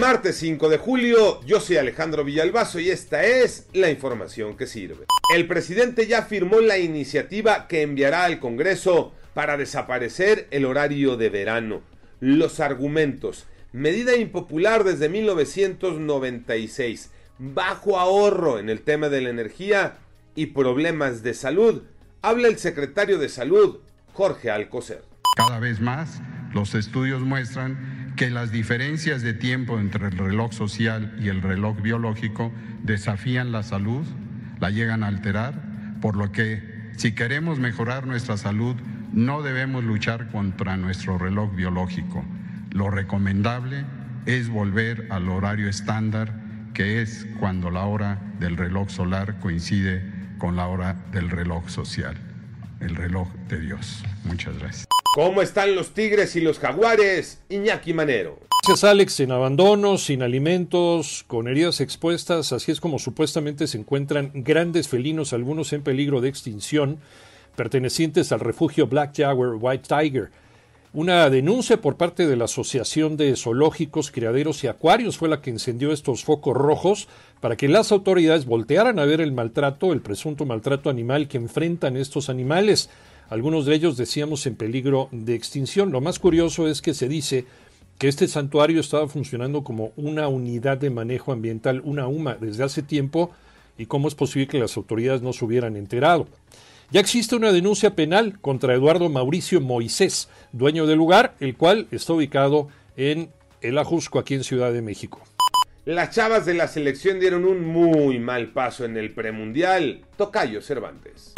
Martes 5 de julio, yo soy Alejandro Villalbazo y esta es la información que sirve. El presidente ya firmó la iniciativa que enviará al Congreso para desaparecer el horario de verano. Los argumentos. Medida impopular desde 1996. Bajo ahorro en el tema de la energía y problemas de salud. Habla el secretario de Salud, Jorge Alcocer. Cada vez más, los estudios muestran que las diferencias de tiempo entre el reloj social y el reloj biológico desafían la salud, la llegan a alterar, por lo que si queremos mejorar nuestra salud, no debemos luchar contra nuestro reloj biológico. Lo recomendable es volver al horario estándar, que es cuando la hora del reloj solar coincide con la hora del reloj social, el reloj de Dios. Muchas gracias. ¿Cómo están los tigres y los jaguares? Iñaki Manero. Gracias Alex, en abandono, sin alimentos, con heridas expuestas, así es como supuestamente se encuentran grandes felinos, algunos en peligro de extinción, pertenecientes al refugio Black Jaguar White Tiger. Una denuncia por parte de la Asociación de Zoológicos, Criaderos y Acuarios fue la que encendió estos focos rojos para que las autoridades voltearan a ver el maltrato, el presunto maltrato animal que enfrentan estos animales. Algunos de ellos decíamos en peligro de extinción. Lo más curioso es que se dice que este santuario estaba funcionando como una unidad de manejo ambiental, una UMA, desde hace tiempo y cómo es posible que las autoridades no se hubieran enterado. Ya existe una denuncia penal contra Eduardo Mauricio Moisés, dueño del lugar, el cual está ubicado en El Ajusco, aquí en Ciudad de México. Las chavas de la selección dieron un muy mal paso en el premundial. Tocayo Cervantes.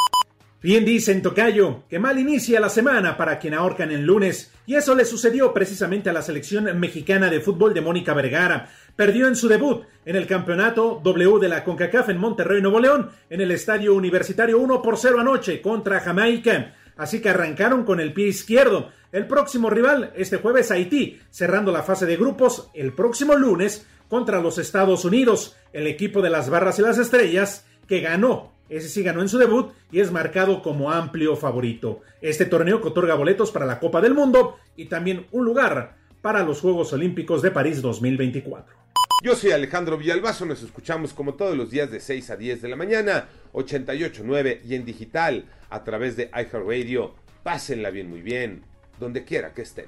Bien dicen, Tocayo, que mal inicia la semana para quien ahorcan el lunes, y eso le sucedió precisamente a la selección mexicana de fútbol de Mónica Vergara. Perdió en su debut en el campeonato W de la CONCACAF en Monterrey, Nuevo León, en el Estadio Universitario 1 por 0 anoche contra Jamaica. Así que arrancaron con el pie izquierdo. El próximo rival, este jueves Haití, cerrando la fase de grupos el próximo lunes contra los Estados Unidos, el equipo de las barras y las estrellas, que ganó ese sí ganó en su debut y es marcado como amplio favorito. Este torneo que otorga boletos para la Copa del Mundo y también un lugar para los Juegos Olímpicos de París 2024. Yo soy Alejandro Villalbazo, nos escuchamos como todos los días de 6 a 10 de la mañana, 88.9 y en digital a través de iHeartRadio. Pásenla bien, muy bien, donde quiera que estén.